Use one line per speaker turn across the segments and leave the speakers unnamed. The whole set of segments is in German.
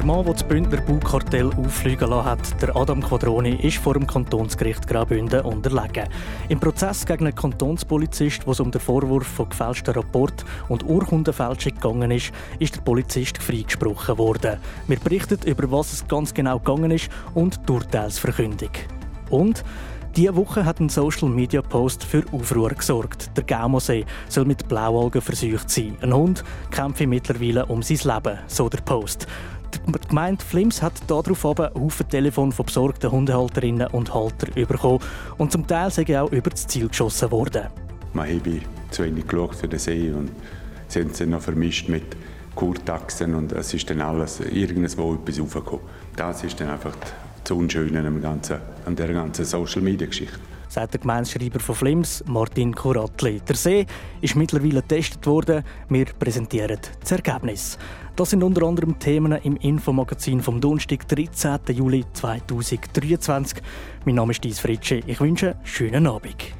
Der Mann, der das Bündner Baukartell auffliegen lassen hat, der Adam Quadroni, ist vor dem Kantonsgericht Graubünden unterlegen. Im Prozess gegen einen Kantonspolizist, wo es um den Vorwurf von gefälschten Rapport und Urkundenfälschung gegangen ist, ist der Polizist freigesprochen worden. Wir berichten über was es ganz genau gegangen ist und die Urteilsverkündung. Und diese Woche hat ein Social Media Post für Aufruhr gesorgt. Der Gaumosee soll mit Blaualgen verseucht sein. Ein Hund kämpfe mittlerweile um sein Leben, so der Post. Die Gemeinde Flims hat darauf Haufen Telefon von besorgten Hundehalterinnen und Haltern bekommen und zum Teil sind auch über das Ziel geschossen worden.
Man habe zu wenig geschaut für den See und sie haben sie noch vermischt mit Kurtaxen und es ist dann alles irgendwo etwas raufgekommen. Das ist dann einfach das Unschöne an, ganzen, an der ganzen Social-Media-Geschichte
sagt der Gemeindeschreiber von Flims, Martin Kuratli. Der See ist mittlerweile getestet worden. Wir präsentieren das Ergebnis. Das sind unter anderem Themen im Infomagazin vom Donnerstag, 13. Juli 2023. Mein Name ist Dies Fritsche. Ich wünsche einen schönen Abend.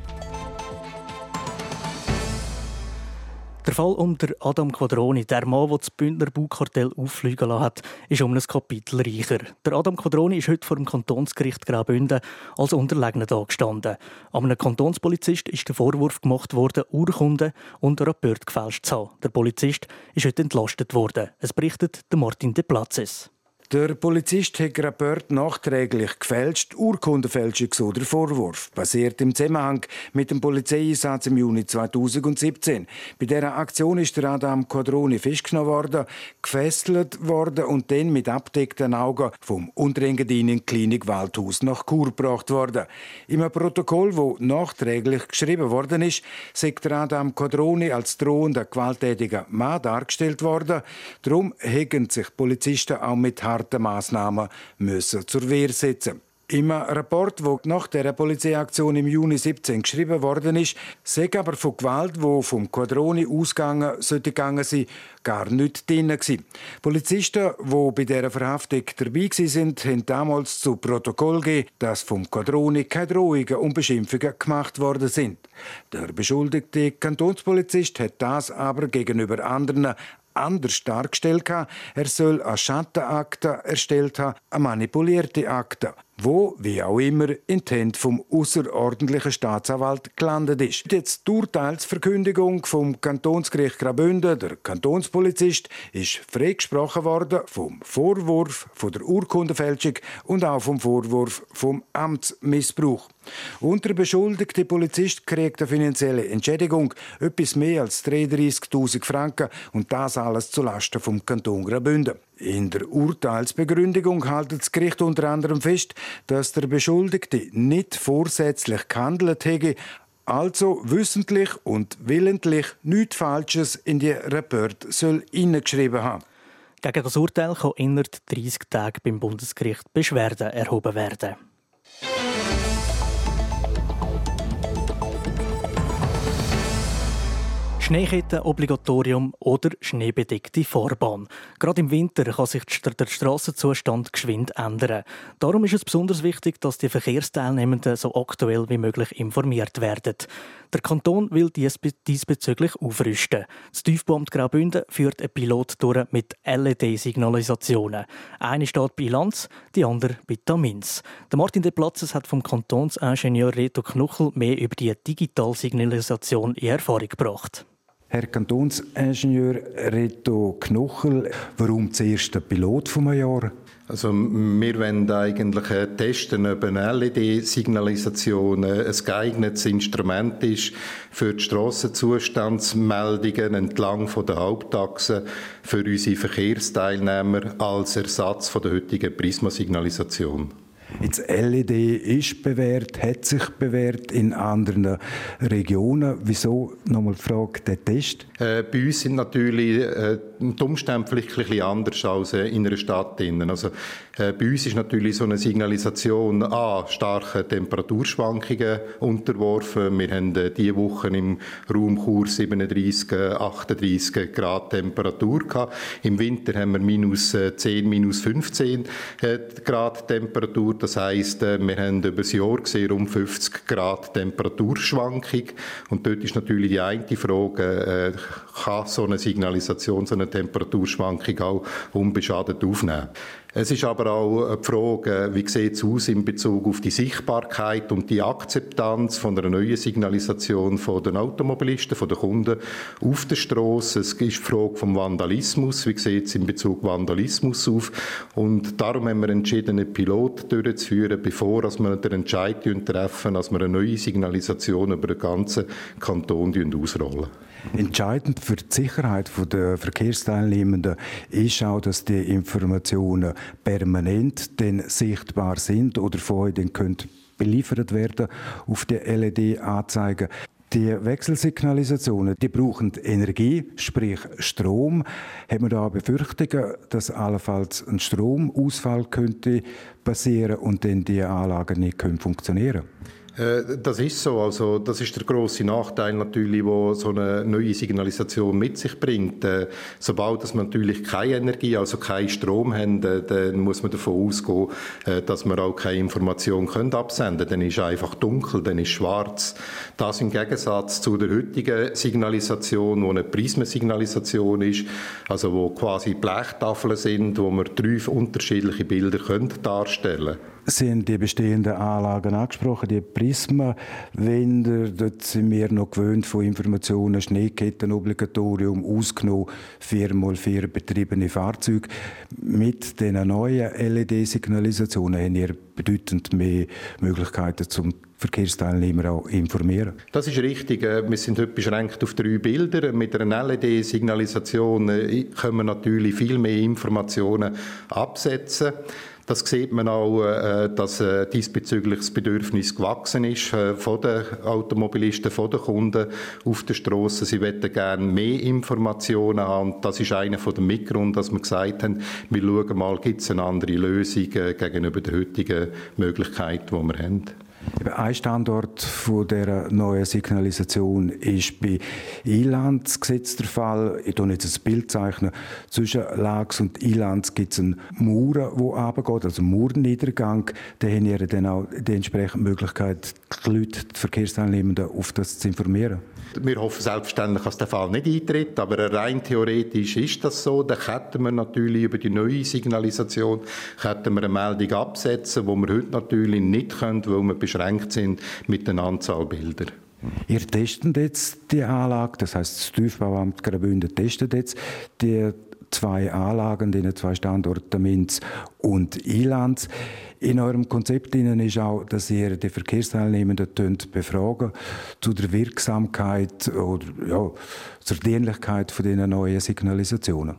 Der Fall um den Adam Quadroni, der Mann, der das Bündner Baukartell auffliegen lassen hat, ist um ein Kapitel reicher. Der Adam Quadroni ist heute vor dem Kantonsgericht Graubünden als Unterlegener gestanden. An einem Kantonspolizist ist der Vorwurf gemacht worden, Urkunden und Rapport gefälscht zu haben. Der Polizist ist heute entlastet worden. Es berichtet Martin de Platzes.
Der Polizist hat Rapport nachträglich gefälscht, Urkundenfälschung so der Vorwurf, basiert im Zusammenhang mit dem Polizeieinsatz im Juni 2017. Bei dieser Aktion ist der Adam Quadroni festgenommen worden, gefesselt worden und dann mit abdeckten Augen vom Unterengadin Klinik Waldhaus nach Chur gebracht worden. Im Protokoll, wo nachträglich geschrieben worden ist, sagt der Adam Quadroni als drohender gewalttätiger Mann dargestellt worden. Darum hegen sich Polizisten auch mit harten Massnahmen müssen zur Wehr setzen im Rapport, wo nach der Polizeiaktion im Juni 17 geschrieben worden ist, sei aber von Gewalt, wo vom Quadroni ausgegangen sollte gegangen sein, gar nicht drin gewesen. Polizisten, die bei dieser Verhaftung dabei sind, haben damals zu Protokoll gegeben, dass vom Quadroni keine Drohungen und Beschimpfungen gemacht worden sind. Der beschuldigte Kantonspolizist hat das aber gegenüber anderen anders dargestellt haben. Er soll eine Schattenakte erstellt haben, eine manipulierte Akte, wo, wie auch immer, in die Hände vom außerordentlichen Staatsanwalt gelandet ist. Jetzt die Urteilsverkündigung vom Kantonsgericht Graubünden, der Kantonspolizist, ist freigesprochen worden vom Vorwurf von der Urkundenfälschung und auch vom Vorwurf vom Amtsmissbrauch. Und der beschuldigte Polizist kriegt eine finanzielle Entschädigung, etwas mehr als 33.000 Franken und das alles zulasten vom Kanton Graubünden. In der Urteilsbegründung hält das Gericht unter anderem fest, dass der Beschuldigte nicht vorsätzlich gehandelt hätte, also wissentlich und willentlich nichts Falsches in die Rapport soll hineingeschrieben haben.
Gegen das Urteil kann innerhalb 30 Tagen beim Bundesgericht Beschwerden erhoben werden. Schneeketten-Obligatorium oder schneebedeckte Fahrbahn. Gerade im Winter kann sich der Strassenzustand geschwind ändern. Darum ist es besonders wichtig, dass die Verkehrsteilnehmenden so aktuell wie möglich informiert werden. Der Kanton will dies diesbezüglich aufrüsten. Das Tiefbauamt Graubünden führt ein Pilot durch mit LED-Signalisationen. Eine steht bei Lanz, die andere bei Tamins. Der Martin de Platzes hat vom Kantonsingenieur Reto Knuchel mehr über die Digitalsignalisation in Erfahrung gebracht.
Herr Kantonsingenieur Reto Knochel, warum zuerst der Pilot vom Jahr?
Also wir wollen eigentlich testen, ob eine LED-Signalisation ein geeignetes Instrument ist für die Strassenzustandsmeldungen entlang von der Hauptachse für unsere Verkehrsteilnehmer als Ersatz von der heutigen Prismasignalisation.
Jetzt LED ist bewährt, hat sich bewährt in anderen Regionen. Wieso, nochmal die Frage, der Test?
Äh, bei uns sind natürlich äh, die Umstände vielleicht ein bisschen anders als äh, in einer Stadt. Also, äh, bei uns ist natürlich so eine Signalisation an starken Temperaturschwankungen unterworfen. Wir haben äh, diese Woche im Raum Chur 37, 38 Grad Temperatur gehabt. Im Winter haben wir minus 10, minus 15 Grad Temperatur. Das heisst, wir haben über das Jahr gesehen um 50 Grad Temperaturschwankung. Und dort ist natürlich die eine Frage, kann so eine Signalisation, so eine Temperaturschwankung auch unbeschadet aufnehmen. Es ist aber auch die Frage, wie sieht es aus in Bezug auf die Sichtbarkeit und die Akzeptanz von einer neuen Signalisation von den Automobilisten, von den Kunden auf der Straße. Es ist die Frage vom Vandalismus. Wie sieht es in Bezug Vandalismus auf? Und darum haben wir entschieden, einen Pilot durchzuführen, bevor wir den Entscheid treffen, dass wir eine neue Signalisation über den ganzen Kanton ausrollen.
Entscheidend für die Sicherheit der Verkehrsteilnehmenden ist auch, dass die Informationen permanent denn sichtbar sind oder vorher dann können beliefert werden auf die LED-Anzeigen. Die Wechselsignalisationen, die brauchen Energie, sprich Strom. Hat man da Befürchtungen, dass allenfalls ein Stromausfall könnte passieren und dann die Anlagen nicht funktionieren können?
Äh, das ist so. Also, das ist der große Nachteil natürlich, wo so eine neue Signalisation mit sich bringt. Äh, sobald dass man natürlich keine Energie, also keinen Strom haben, äh, dann muss man davon ausgehen, dass man auch keine Information können absenden. Dann ist einfach dunkel, dann ist schwarz. Das im Gegensatz zu der heutigen Signalisation, wo eine Prismensignalisation ist, also wo quasi Blechtafeln sind, wo man drei unterschiedliche Bilder können darstellen.
Haben die bestehenden Anlagen angesprochen, die Prismenwände. Dort sind wir noch gewöhnt von Informationen, Schneekettenobligatorium, ausgenommen 4x4 betriebene Fahrzeuge. Mit den neuen LED-Signalisationen haben wir bedeutend mehr Möglichkeiten zum Verkehrsteilnehmer auch informieren.
Das ist richtig. Äh, wir sind heute beschränkt auf drei Bilder. Mit einer LED-Signalisation äh, können wir natürlich viel mehr Informationen absetzen. Das sieht man auch, äh, dass äh, diesbezüglich das Bedürfnis gewachsen ist äh, von den Automobilisten, von den Kunden auf der Straße. Sie wollen gerne mehr Informationen haben. Das ist einer der Mitgründe, dass wir gesagt haben, wir schauen mal, gibt es eine andere Lösung gegenüber der heutigen Möglichkeit, die wir haben.
Ein Standort von der neuen Signalisation ist bei Ilanz-Gesetz der Fall. Ich zeichne jetzt ein Bild. Zeichnen. Zwischen Lags und Ilanz gibt es einen Mauer, der runtergeht, also einen Mauerniedergang. Da haben wir dann auch die entsprechende Möglichkeit, die Leute, die Verkehrsteilnehmenden auf das zu informieren.
Wir hoffen selbstverständlich, dass der Fall nicht eintritt, aber rein theoretisch ist das so. Dann könnten wir natürlich über die neue Signalisation wir eine Meldung absetzen, wo wir heute natürlich nicht können, weil wir beschränkt sind mit der Anzahl Bilder.
Ihr testet jetzt die Anlage, das heißt das Tiefbauamt Graubünden testet jetzt die zwei Anlagen, die zwei Standorte Minz und Ilanz. In eurem Konzept ist auch, dass ihr die Verkehrsteilnehmenden befragen zu der Wirksamkeit oder ja, zur Dienlichkeit von diesen neuen Signalisationen.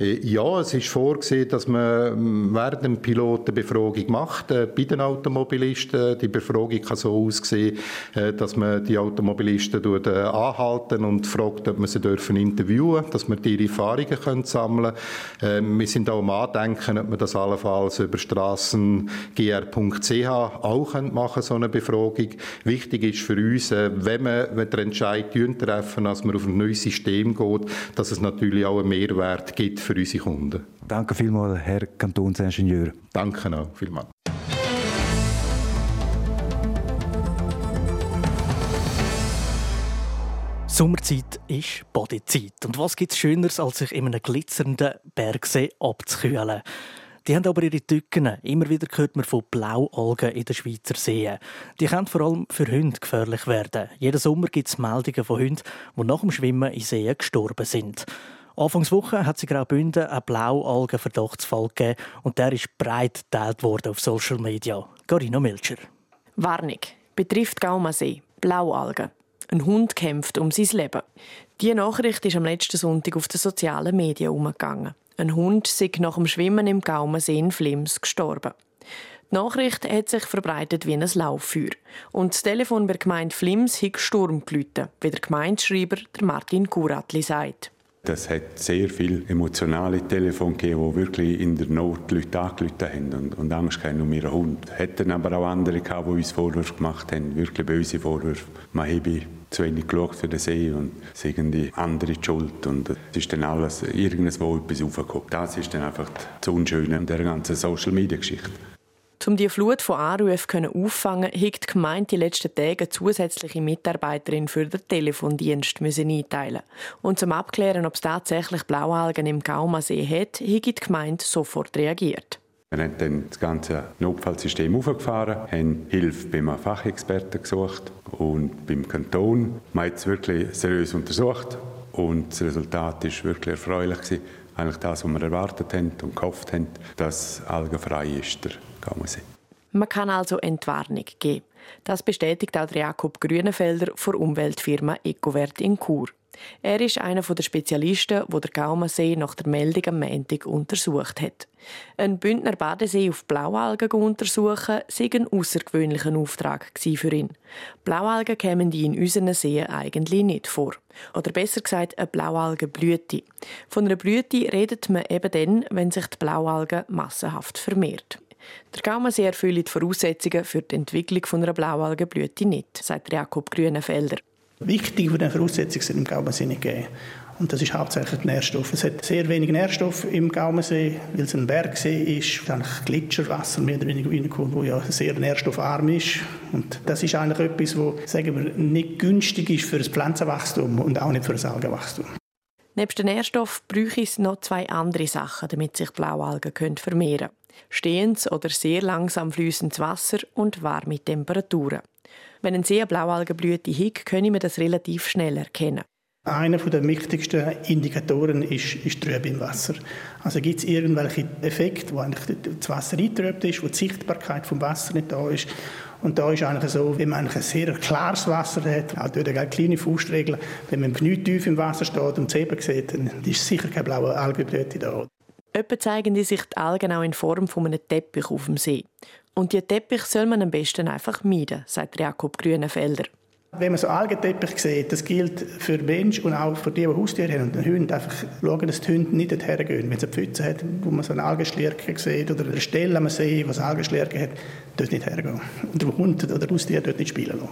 Äh, ja, es ist vorgesehen, dass man ähm, während dem Pilot eine Befragung macht äh, bei den Automobilisten. Die Befragung kann so aussehen, äh, dass man die Automobilisten anhalten und fragt, ob man sie dürfen interviewen, dass man ihre Erfahrungen können sammeln. können. Wir sind auch am Andenken, ob man das allenfalls über strassengr.ch auch machen so eine Befragung. Wichtig ist für uns, wenn wir den Entscheid treffen, dass man auf ein neues System geht, dass es natürlich auch einen Mehrwert gibt für unsere Kunden.
Danke vielmals, Herr Kantonsingenieur.
Danke auch vielmals.
Sommerzeit ist Badezeit. Und was gibt es Schöneres, als sich in einem glitzernden Bergsee abzukühlen? Die haben aber ihre Tücken. Immer wieder hört man von Blaualgen in den Schweizer Seen. Die können vor allem für Hunde gefährlich werden. Jeden Sommer gibt es Meldungen von Hunden, die nach dem Schwimmen in Seen gestorben sind. Anfangswoche hat sie Graubünden einen Blaualgen-Verdachtsfall gegeben und der ist breit geteilt worden auf Social Media. Carina Milcher.
Warnung. Betrifft Gaumasee. Blaualgen. Ein Hund kämpft um sein Leben. Diese Nachricht ist am letzten Sonntag auf den sozialen Medien umgegangen. Ein Hund sei nach dem Schwimmen im Gaumensee in Flims gestorben. Die Nachricht hat sich verbreitet wie ein Lauffeuer. Und das Telefon bei der Gemeinde Flims hat Sturm gelitten, wie der Gemeindeschreiber Martin Kuratli sagt.
Das hat sehr viele emotionale Telefone gegeben, die wirklich in der Not Leute angerufen haben und, und Angst hatten um ihren Hund. Hätten aber auch andere gehabt, die uns Vorwürfe gemacht haben, wirklich böse Vorwürfe. Man habe zu wenig geschaut für den See und es ist irgendwie andere Schuld und es ist dann alles irgendwo etwas aufgekommen. Das ist dann einfach das Unschöne an dieser ganzen Social-Media-Geschichte.
Um die Flut von Anrufen auffangen, hat die Gemeinde die letzten Tage zusätzliche Mitarbeiterin für den Telefondienst einteilen. Und zum Abklären, ob es tatsächlich Blaualgen im Gaumasee hat, hat die Gemeinde sofort reagiert.
Wir haben dann das ganze Notfallsystem aufgefahren, haben Hilfe beim Fachexperten gesucht und beim Kanton. Wir haben es wirklich seriös untersucht und das Resultat war wirklich erfreulich. Eigentlich das, was wir erwartet haben und gehofft haben, dass algenfrei ist, der.
Man kann also Entwarnung geben. Das bestätigt auch Jakob Grünenfelder von Umweltfirma Ecowert in Chur. Er ist einer der Spezialisten, der der Gaumensee nach der Meldung am Montag untersucht hat. Ein Bündner Badesee auf Blaualgen untersuchen sei ein außergewöhnlicher Auftrag für ihn. Blaualgen kämen die in unseren Seen eigentlich nicht vor. Oder besser gesagt, eine Blaualgenblüte. Von einer Blüte redet man eben dann, wenn sich die Blaualge massenhaft vermehrt. Der Gaumensee erfüllt die Voraussetzungen für die Entwicklung einer Blaualgenblüte nicht, sagt Jakob Grünenfelder.
Wichtige der Voraussetzungen sind im Gaumensee nicht gegeben. Und das ist hauptsächlich Nährstoff. Es hat sehr wenig Nährstoff im Gaumensee, weil es ein Bergsee ist, eigentlich Gletscherwasser mehr oder weniger reinkommt, wo ja sehr nährstoffarm ist. Und das ist eigentlich etwas, was sagen wir, nicht günstig ist für das Pflanzenwachstum und auch nicht für das Algenwachstum.
Neben den Nährstoffen bräuchte es noch zwei andere Sachen, damit sich Blaualgen vermehren können. Stehendes oder sehr langsam fließendes Wasser und warme Temperaturen. Wenn ein See Blaualgenblüte hat, können wir das relativ schnell erkennen.
Einer der wichtigsten Indikatoren ist, ist Trübe im Wasser. Also gibt es irgendwelche Effekte, wo eigentlich das Wasser eintrübt ist, wo die Sichtbarkeit vom Wasser nicht da ist. Und da ist eigentlich so, wenn man ein sehr klares Wasser hat, auch durch eine kleine Faustregel, wenn man nicht tief im Wasser steht und es eben sieht, dann ist sicher keine blaue Algenblüte da.
Etwa zeigen die sich die Algen auch in Form von einem Teppich auf dem See. Und die Teppich soll man am besten einfach meiden, sagt Jakob Grünenfelder.
Wenn man so Algenteppich sieht, das gilt für Menschen und auch für die, die Haustiere haben und Hunde, einfach schauen, dass die Hunde nicht dorthin gehen. Wenn es eine Pfütze hat, wo man so einen Algenschlierke sieht oder eine Stelle am See, wo es Algenschlierke hat, dort nicht hergehen. Und der Hund oder Haustier dort nicht spielen lassen.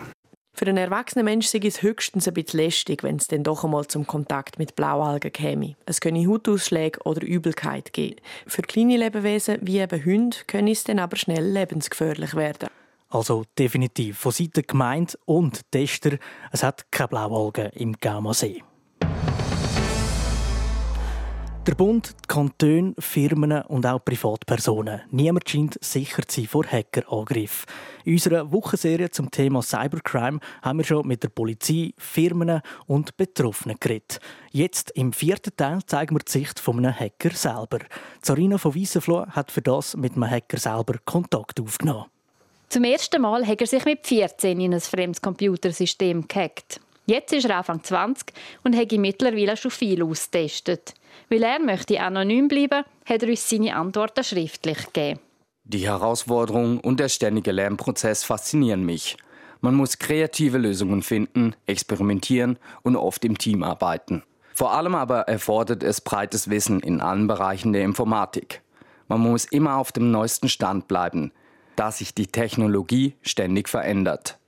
Für einen erwachsenen Menschen ist es höchstens ein bisschen lästig, wenn es dann doch einmal zum Kontakt mit Blaualgen käme. Es können Hautausschläge oder Übelkeit geben. Für kleine Lebewesen wie eben Hunde können es dann aber schnell lebensgefährlich werden.
Also definitiv von Seiten Gemeinde und Tester, es hat keine Blaualgen im Gaumasee. Der Bund, die Kantone, Firmen und auch Privatpersonen. Niemand scheint sicher zu sein vor Hackerangriffen. In unserer Wochenserie zum Thema Cybercrime haben wir schon mit der Polizei, Firmen und Betroffenen geredet. Jetzt im vierten Teil zeigen wir die Sicht von einem Hacker selber. Zarina von Wiesenfloh hat für das mit einem Hacker selber Kontakt aufgenommen.
Zum ersten Mal hat er sich mit 14 in ein fremdes Computersystem gehackt. Jetzt ist er Anfang 20 und hat mittlerweile schon viel austestet. Weil er möchte anonym bleiben, hat er uns seine Antworten schriftlich gegeben.
Die Herausforderung und der ständige Lernprozess faszinieren mich. Man muss kreative Lösungen finden, experimentieren und oft im Team arbeiten. Vor allem aber erfordert es breites Wissen in allen Bereichen der Informatik. Man muss immer auf dem neuesten Stand bleiben, da sich die Technologie ständig verändert.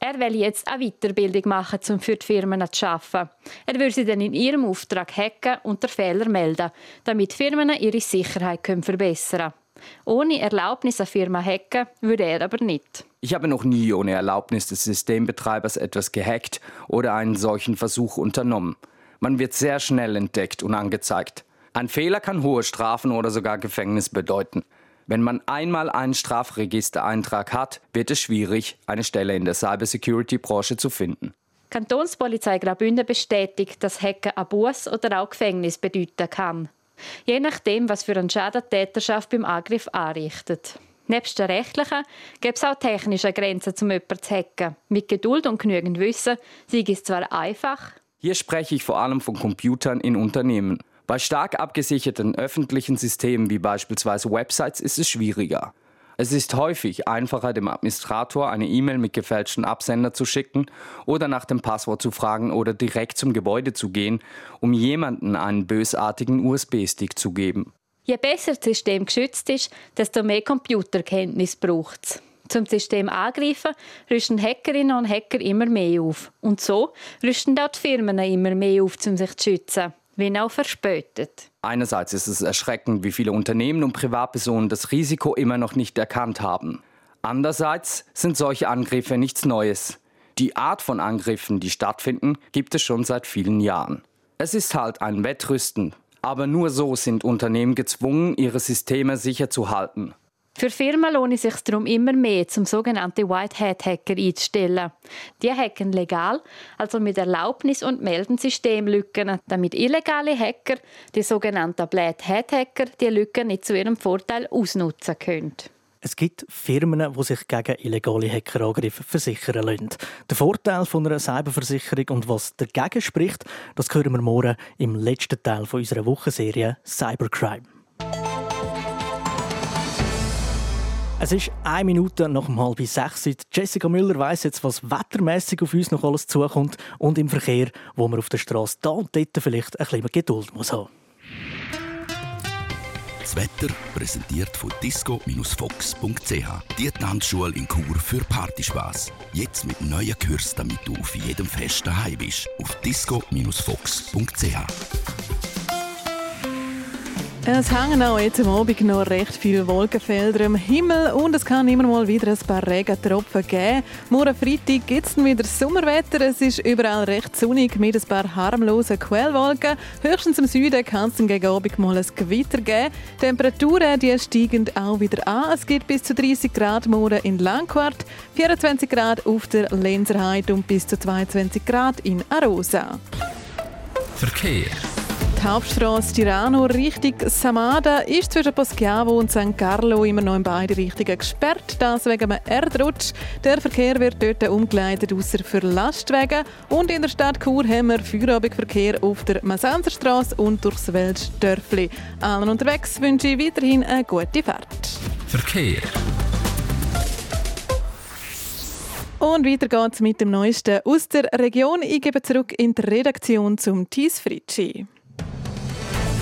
Er will jetzt eine Weiterbildung machen, um für die Firmen zu arbeiten. Er will sie dann in ihrem Auftrag hacken und der Fehler melden, damit Firmen ihre Sicherheit können verbessern können. Ohne Erlaubnis eine Firma hacken würde er aber nicht.
Ich habe noch nie ohne Erlaubnis des Systembetreibers etwas gehackt oder einen solchen Versuch unternommen. Man wird sehr schnell entdeckt und angezeigt. Ein Fehler kann hohe Strafen oder sogar Gefängnis bedeuten. Wenn man einmal einen Strafregistereintrag hat, wird es schwierig, eine Stelle in der Cybersecurity-Branche zu finden.
Kantonspolizei Graubünden bestätigt, dass Hacken ein Buß oder auch Gefängnis bedeuten kann. Je nachdem, was für einen Schaden die Täterschaft beim Angriff anrichtet. Nebst der rechtlichen gibt es auch technische Grenzen, um jemanden zu hacken. Mit Geduld und genügend Wissen sei es zwar einfach.
Hier spreche ich vor allem von Computern in Unternehmen. Bei stark abgesicherten öffentlichen Systemen wie beispielsweise Websites ist es schwieriger. Es ist häufig einfacher, dem Administrator eine E-Mail mit gefälschten Absender zu schicken oder nach dem Passwort zu fragen oder direkt zum Gebäude zu gehen, um jemanden einen bösartigen USB-Stick zu geben.
Je besser das System geschützt ist, desto mehr Computerkenntnis braucht es. Zum System angreifen, rüsten Hackerinnen und Hacker immer mehr auf. Und so rüsten auch die Firmen immer mehr auf, um sich zu schützen wenn auch verspätet.
Einerseits ist es erschreckend, wie viele Unternehmen und Privatpersonen das Risiko immer noch nicht erkannt haben. Andererseits sind solche Angriffe nichts Neues. Die Art von Angriffen, die stattfinden, gibt es schon seit vielen Jahren. Es ist halt ein Wettrüsten, aber nur so sind Unternehmen gezwungen, ihre Systeme sicher zu halten.
Für Firmen lohnt es sich darum immer mehr, zum sogenannten White Hat Hacker einzustellen. Die hacken legal, also mit Erlaubnis und melden Systemlücken, damit illegale Hacker, die sogenannten Black Hat Hacker, die Lücken nicht zu ihrem Vorteil ausnutzen können.
Es gibt Firmen, die sich gegen illegale Hackerangriffe versichern lassen. Der Vorteil von einer Cyberversicherung und was dagegen spricht, das hören wir morgen im letzten Teil unserer Wochenserie Cybercrime. Es ist eine Minute nach um halb sechs. Jessica Müller weiss jetzt, was wettermässig auf uns noch alles zukommt und im Verkehr, wo man auf der Straße da und dort vielleicht ein bisschen Geduld muss haben.
Das Wetter präsentiert von disco-fox.ch. Die Tanzschule in Chur für Partyspaß. Jetzt mit neuen Kürzen, damit du auf jedem Fest daheim bist. Auf disco-fox.ch.
Es hängen auch jetzt am Abend noch recht viele Wolkenfelder am Himmel und es kann immer mal wieder ein paar Regentropfen geben. Morgen Freitag gibt es wieder Sommerwetter. Es ist überall recht sonnig mit ein paar harmlosen Quellwolken. Höchstens im Süden kann es gegen Abend mal ein Gewitter geben. Temperaturen die steigen auch wieder an. Es gibt bis zu 30 Grad morgen in Langquart, 24 Grad auf der Lenzerheide und bis zu 22 Grad in Arosa.
Verkehr
Hauptstraße Tirano Richtung Samada ist zwischen Poschiavo und St. Carlo immer noch in beide Richtungen gesperrt. Das wegen einem Erdrutsch. Der Verkehr wird dort umgeleitet, außer für Lastwagen. Und in der Stadt Chur haben wir Feierabendverkehr auf der Masanzerstraße und durchs Weltdörfli. Allen unterwegs wünsche ich weiterhin eine gute Fahrt.
Verkehr.
Und weiter geht's mit dem Neuesten aus der Region. Ich gebe zurück in die Redaktion zum Thies Fritschi.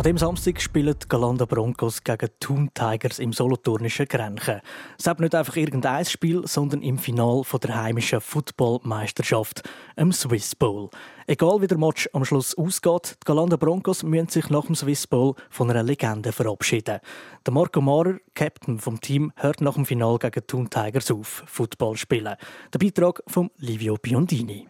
An dem Samstag spielen die Galanda Broncos gegen Thun Tigers im solothurnischen Grenchen. Es ist nicht einfach irgendein Spiel, sondern im Final der heimischen Footballmeisterschaft, im Swiss Bowl. Egal wie der Match am Schluss ausgeht, die Galanda Broncos müssen sich nach dem Swiss Bowl von einer Legende verabschieden. Der Marco Maurer, Captain vom Team, hört nach dem Final gegen Thun Tigers auf, Football spielen. Der Beitrag von Livio Biondini.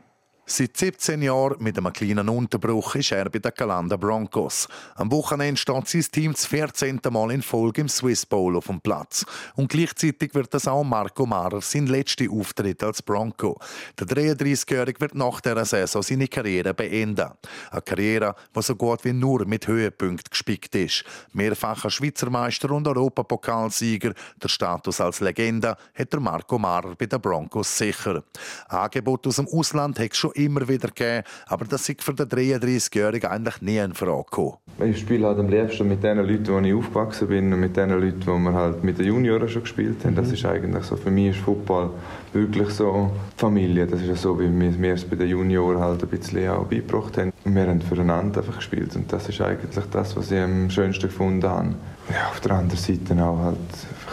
Seit 17 Jahren mit einem kleinen Unterbruch ist er bei den Calanda Broncos. Am Wochenende steht sein Team das 14. Mal in Folge im Swiss Bowl auf dem Platz. Und gleichzeitig wird das auch Marco Marer sein letzter Auftritt als Bronco. Der 33-Jährige wird nach dieser Saison seine Karriere beenden. Eine Karriere, die so gut wie nur mit Höhepunkten gespickt ist. Mehrfacher Schweizer Meister und Europapokalsieger, der Status als Legende, hat der Marco Marer bei den Broncos sicher. Angebot aus dem Ausland hat schon immer wieder gegeben, aber das ist für den 33-Jährigen eigentlich nie in Frage gekommen.
Ich spiele halt am liebsten mit den Leuten, wo ich aufgewachsen bin und mit den Leuten, die wir halt mit den Junioren schon gespielt haben. Das mhm. ist eigentlich so, für mich ist Fußball wirklich so Familie. Das ist so, wie wir es bei den Junioren halt ein bisschen auch beigebracht haben. Wir haben füreinander einfach gespielt und das ist eigentlich das, was ich am schönsten gefunden habe. Ja, auf der anderen Seite auch halt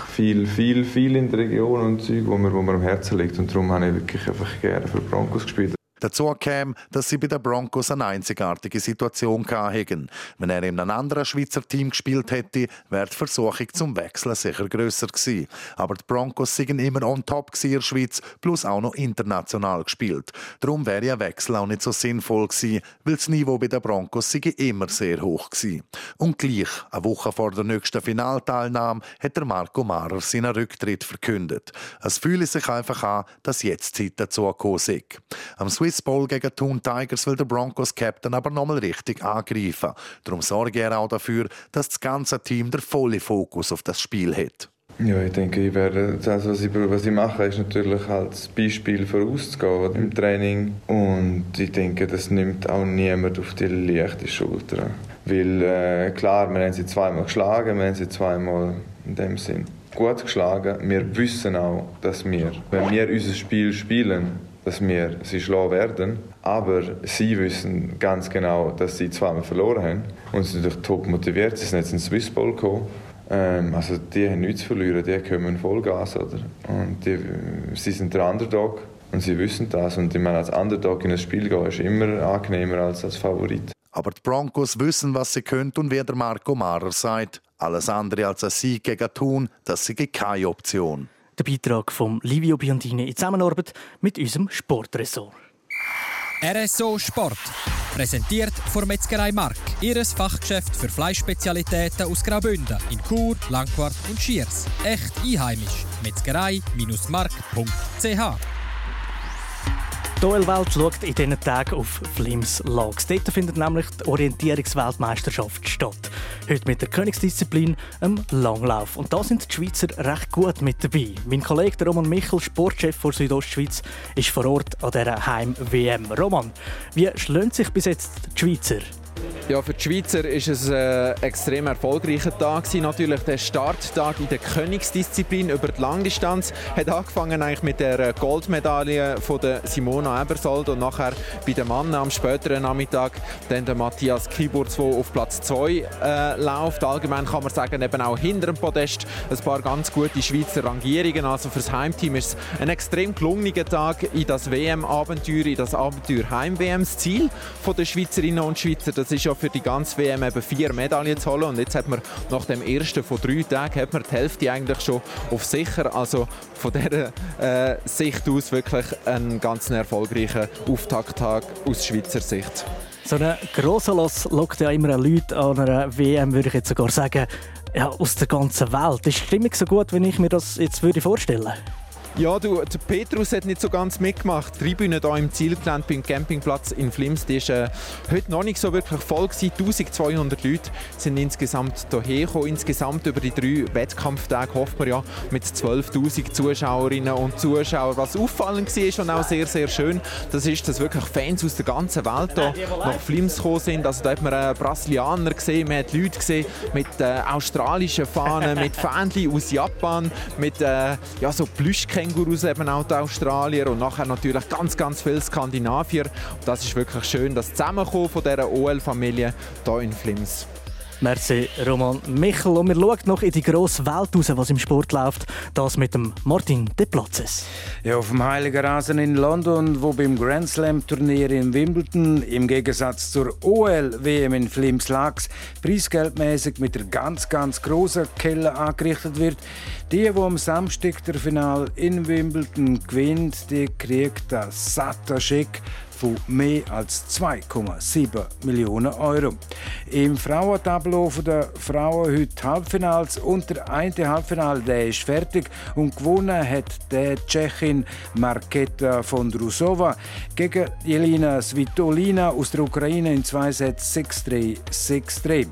viel, viel, viel in der Region und Zeug, wo mir, wo mir am Herzen liegt und darum habe ich wirklich einfach gerne für Broncos gespielt.
Dazu kam, dass sie bei den Broncos eine einzigartige Situation hatten. Wenn er in einem anderen Schweizer Team gespielt hätte, wäre die Versuchung zum Wechseln sicher grösser gewesen. Aber die Broncos sind immer on top in der Schweiz, plus auch noch international gespielt. Darum wäre ein Wechsel auch nicht so sinnvoll gewesen, weil das Niveau bei den Broncos immer sehr hoch gewesen. Und gleich, eine Woche vor der nächsten Finalteilnahme, hat der Marco Marer seinen Rücktritt verkündet. Es fühle sich einfach an, dass jetzt Zeit dazu gekommen ist. Am Bowl gegen Thun Tigers will der Broncos Captain aber nochmal richtig angreifen. Darum sorge er auch dafür, dass das ganze Team der volle Fokus auf das Spiel hat.
Ja, ich denke, ich werde, das, was ich, was ich mache, ist natürlich als Beispiel vorauszugehen im Training. Und ich denke, das nimmt auch niemand auf die leichte Schulter. Weil, äh, klar, wir haben sie zweimal geschlagen, wir haben sie zweimal in dem Sinn gut geschlagen. Wir wissen auch, dass wir, wenn wir unser Spiel spielen, dass wir sie schlagen werden. Aber sie wissen ganz genau, dass sie zweimal verloren haben. Und sie sind natürlich top motiviert. Sie sind jetzt in Swiss Bowl gekommen. Ähm, also die haben nichts zu verlieren, die kommen Vollgas. Oder? Und die, sie sind der Underdog und sie wissen das. Und ich meine, als Underdog in ein Spiel gehen ist immer angenehmer als als Favorit.
Aber die Broncos wissen, was sie können und wie der Marco Marer sagt. Alles andere als ein Sieg gegen Thun, das sei keine Option.
Der Beitrag von Livio Biondini in Zusammenarbeit mit unserem Sportressort.
RSO Sport. Präsentiert von Metzgerei Mark. Ihres Fachgeschäft für Fleischspezialitäten aus Graubünden in Chur, Langquart und Schiers. Echt einheimisch. Metzgerei-mark.ch
die OL-Welt schaut in diesen Tagen auf Flims Logs. Dort findet nämlich die Orientierungsweltmeisterschaft statt. Heute mit der Königsdisziplin im Langlauf. Und da sind die Schweizer recht gut mit dabei. Mein Kollege Roman Michel, Sportchef der Südostschweiz, ist vor Ort an dieser Heim-WM. Roman, wie schlönt sich bis jetzt die Schweizer?
Ja, für die Schweizer ist es ein äh, extrem erfolgreicher Tag. Natürlich der Starttag in der Königsdisziplin über die Langdistanz hat angefangen eigentlich mit der äh, Goldmedaille von der Simona Ebersold und nachher bei den Mann am späteren Nachmittag dann der Matthias Kiburz, der auf Platz 2 äh, läuft. Allgemein kann man sagen, eben auch hinter dem Podest ein paar ganz gute Schweizer Rangierungen. Also fürs Heimteam ist es ein extrem gelungener Tag in das WM-Abenteuer, in das Abenteuer Heim-WM. Das Ziel der Schweizerinnen und Schweizer, das ist ja für die ganze WM eben vier Medaillen zu holen. Und jetzt hat man nach dem ersten von drei Tagen hat man die Hälfte eigentlich schon auf sicher. Also von dieser äh, Sicht aus wirklich ein ganz erfolgreicher Auftakttag aus Schweizer Sicht.
So ein grosser Loss lockt ja immer Leute an einer WM, würde ich jetzt sogar sagen, ja, aus der ganzen Welt. Ist die Stimmung so gut, wie ich mir das jetzt würde vorstellen würde?
Ja, du, der Petrus hat nicht so ganz mitgemacht. Die Tribüne hier im Zielgelände beim Campingplatz in Flims, die ist äh, heute noch nicht so wirklich voll gewesen. 1200 Leute sind insgesamt hierher gekommen. Insgesamt über die drei Wettkampftage hofft man ja mit 12'000 Zuschauerinnen und Zuschauern. Was auffallend war und auch sehr, sehr schön, das ist, dass wirklich Fans aus der ganzen Welt hier nach Flims gekommen sind. Also da hat man äh, Brasilianer gesehen, man hat Leute gesehen mit äh, australischen Fahnen, mit Fähnchen aus Japan, mit äh, ja, so Plüschkängurus Kängurus eben auch die Australier und nachher natürlich ganz, ganz viele Skandinavier. Und das ist wirklich schön, das Zusammenkommen von dieser OL-Familie hier in Flims.
Merci, Roman Michel. Und wir schauen noch in die grosse Welt raus, was im Sport läuft. Das mit dem Martin De Platzes.
Ja, auf dem Heiligen Rasen in London, wo beim Grand Slam-Turnier in Wimbledon im Gegensatz zur OL-WM in Flims Lax preisgeldmäßig mit der ganz, ganz großen Kelle angerichtet wird. Die, die am Samstag der Final in Wimbledon gewinnt, die kriegt das satte Schick von mehr als 2,7 Millionen Euro. Im Frauentableau der Frauen heute Halbfinals und der eine Halbfinale der ist fertig und gewonnen hat der Tschechin Marketa Vondrusova gegen Jelina Svitolina aus der Ukraine in zwei Sätzen 6-3, 6-3.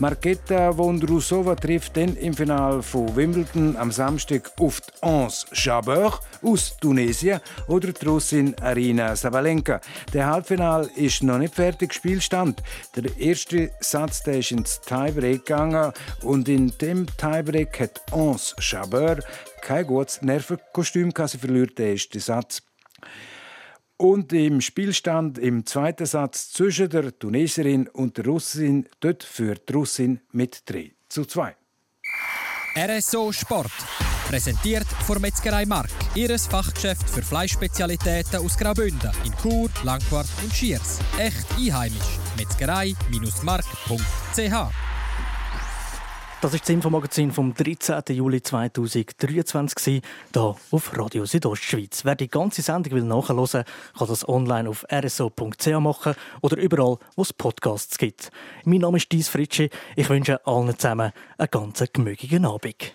Marketa Vondrusova trifft dann im Finale von Wimbledon am Samstag auf die Anse Jabeur aus Tunesien oder die Russin Arina Sabalenka. Der Halbfinal ist noch nicht fertig Spielstand. Der erste Satz der ist ins Tiebreak gegangen und in dem Tiebreak hat Ons Chabeur kein gutes Nervenkostüm gehabt. Sie verliert den ersten Satz. Und im Spielstand im zweiten Satz zwischen der Tunesierin und der Russin, dort führt die Russin mit 3 zu 2.
RSO Sport. Präsentiert von Metzgerei Mark. Ihres Fachgeschäft für Fleischspezialitäten aus Graubünden in Chur, Langquart und Schiers. Echt einheimisch. Metzgerei-mark.ch
das ist das Infomagazin vom 13. Juli 2023 hier auf Radio Südostschweiz. Wer die ganze Sendung will nachhören kann das online auf rso.ch machen oder überall, wo es Podcasts gibt. Mein Name ist Dies Fritschi. Ich wünsche allen zusammen einen ganz gemütlichen Abend.